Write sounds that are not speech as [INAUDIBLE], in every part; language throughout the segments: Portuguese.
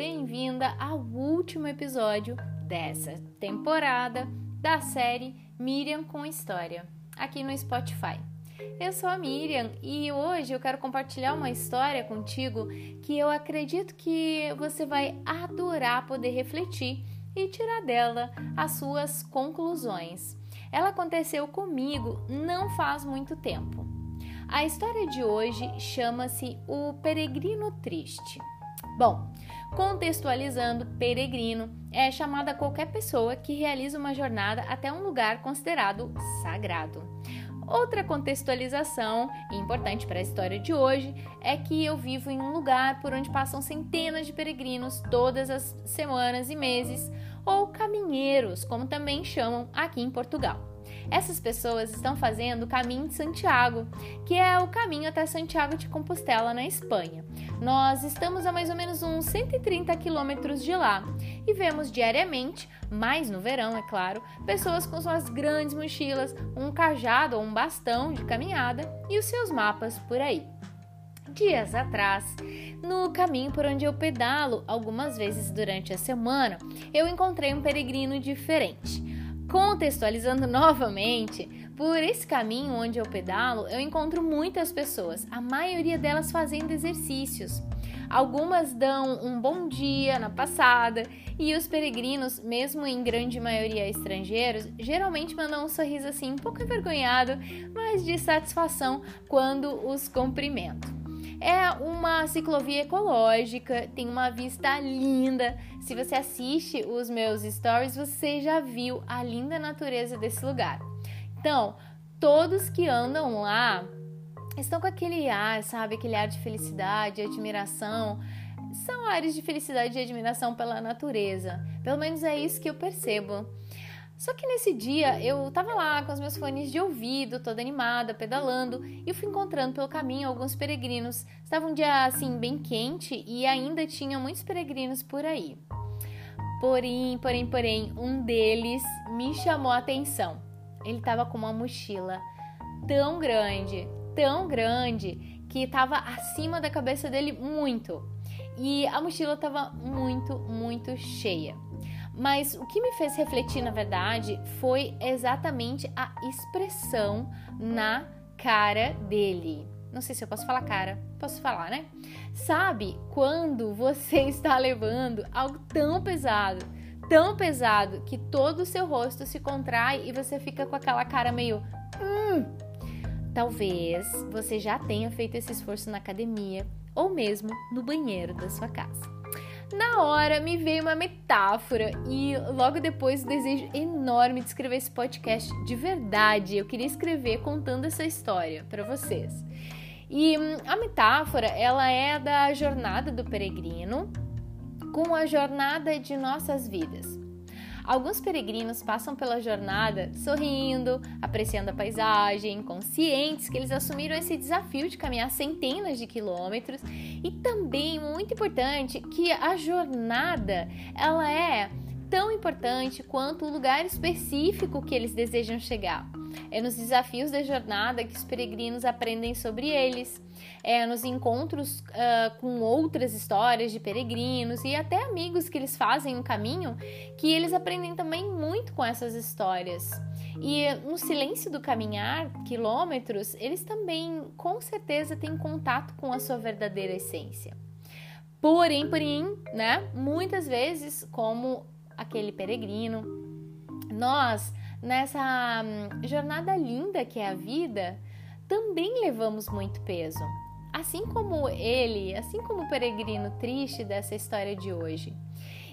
bem-vinda ao último episódio dessa temporada da série Miriam com História, aqui no Spotify. Eu sou a Miriam e hoje eu quero compartilhar uma história contigo que eu acredito que você vai adorar poder refletir e tirar dela as suas conclusões. Ela aconteceu comigo não faz muito tempo. A história de hoje chama-se O Peregrino Triste. Bom, contextualizando, peregrino é chamada qualquer pessoa que realiza uma jornada até um lugar considerado sagrado. Outra contextualização importante para a história de hoje é que eu vivo em um lugar por onde passam centenas de peregrinos todas as semanas e meses, ou caminheiros, como também chamam aqui em Portugal. Essas pessoas estão fazendo o caminho de Santiago, que é o caminho até Santiago de Compostela, na Espanha. Nós estamos a mais ou menos uns 130 quilômetros de lá e vemos diariamente, mais no verão, é claro, pessoas com suas grandes mochilas, um cajado ou um bastão de caminhada e os seus mapas por aí. Dias atrás, no caminho por onde eu pedalo algumas vezes durante a semana, eu encontrei um peregrino diferente. Contextualizando novamente, por esse caminho onde eu pedalo, eu encontro muitas pessoas, a maioria delas fazendo exercícios. Algumas dão um bom dia na passada e os peregrinos, mesmo em grande maioria estrangeiros, geralmente mandam um sorriso assim um pouco envergonhado, mas de satisfação quando os cumprimento. É uma ciclovia ecológica, tem uma vista linda. Se você assiste os meus stories, você já viu a linda natureza desse lugar. Então, todos que andam lá estão com aquele ar, sabe? Aquele ar de felicidade, admiração. São ares de felicidade e admiração pela natureza. Pelo menos é isso que eu percebo. Só que nesse dia eu tava lá com os meus fones de ouvido, toda animada, pedalando, e fui encontrando pelo caminho alguns peregrinos. Estava um dia assim bem quente e ainda tinha muitos peregrinos por aí. Porém, porém, porém, um deles me chamou a atenção. Ele estava com uma mochila tão grande, tão grande, que estava acima da cabeça dele muito. E a mochila estava muito, muito cheia. Mas o que me fez refletir, na verdade, foi exatamente a expressão na cara dele. Não sei se eu posso falar cara, posso falar, né? Sabe quando você [LAUGHS] está levando algo tão pesado, tão pesado que todo o seu rosto se contrai e você fica com aquela cara meio hum. Talvez você já tenha feito esse esforço na academia ou mesmo no banheiro da sua casa. Na hora me veio uma metáfora e logo depois o desejo enorme de escrever esse podcast de verdade. Eu queria escrever contando essa história para vocês. E hum, a metáfora, ela é da jornada do peregrino com a jornada de nossas vidas. Alguns peregrinos passam pela jornada sorrindo, apreciando a paisagem, conscientes que eles assumiram esse desafio de caminhar centenas de quilômetros e também muito importante que a jornada ela é tão importante quanto o lugar específico que eles desejam chegar. É nos desafios da jornada que os peregrinos aprendem sobre eles. É nos encontros uh, com outras histórias de peregrinos e até amigos que eles fazem no caminho que eles aprendem também muito com essas histórias. E no silêncio do caminhar, quilômetros, eles também com certeza têm contato com a sua verdadeira essência. Porém, porém, né, muitas vezes, como aquele peregrino, nós nessa hum, jornada linda que é a vida, também levamos muito peso. Assim como ele, assim como o peregrino triste dessa história de hoje.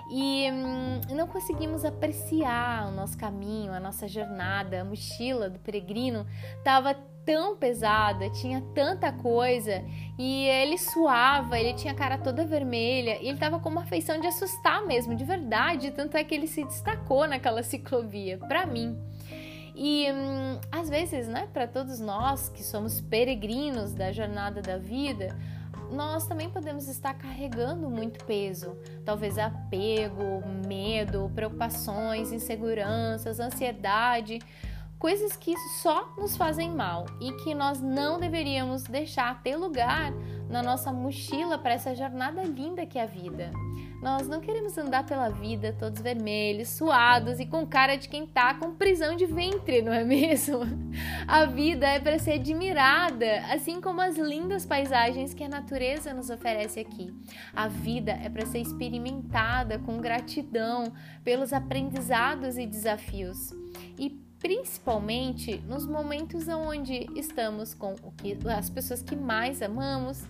E hum, não conseguimos apreciar o nosso caminho, a nossa jornada, a mochila do peregrino estava tão pesada, tinha tanta coisa e ele suava, ele tinha a cara toda vermelha e ele tava com uma feição de assustar mesmo, de verdade, tanto é que ele se destacou naquela ciclovia, para mim. E hum, às vezes, né, para todos nós que somos peregrinos da jornada da vida, nós também podemos estar carregando muito peso, talvez apego, medo, preocupações, inseguranças, ansiedade, coisas que só nos fazem mal e que nós não deveríamos deixar ter lugar na nossa mochila para essa jornada linda que é a vida. Nós não queremos andar pela vida todos vermelhos, suados e com cara de quem tá com prisão de ventre, não é mesmo? A vida é para ser admirada, assim como as lindas paisagens que a natureza nos oferece aqui. A vida é para ser experimentada com gratidão pelos aprendizados e desafios. E principalmente nos momentos onde estamos com as pessoas que mais amamos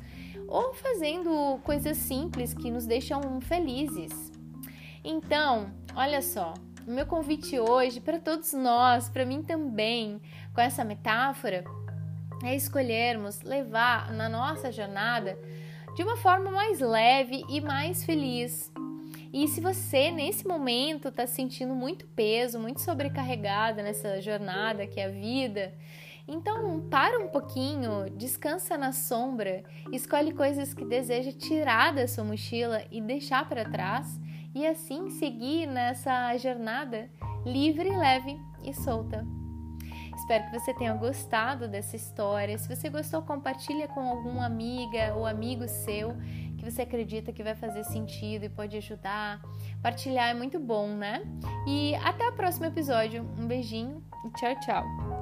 ou fazendo coisas simples que nos deixam felizes. Então, olha só, o meu convite hoje para todos nós, para mim também, com essa metáfora, é escolhermos levar na nossa jornada de uma forma mais leve e mais feliz. E se você nesse momento está sentindo muito peso, muito sobrecarregada nessa jornada que é a vida, então, para um pouquinho, descansa na sombra, escolhe coisas que deseja tirar da sua mochila e deixar para trás, e assim seguir nessa jornada livre, leve e solta. Espero que você tenha gostado dessa história. Se você gostou, compartilha com alguma amiga ou amigo seu você acredita que vai fazer sentido e pode ajudar. Partilhar é muito bom, né? E até o próximo episódio. Um beijinho e tchau, tchau.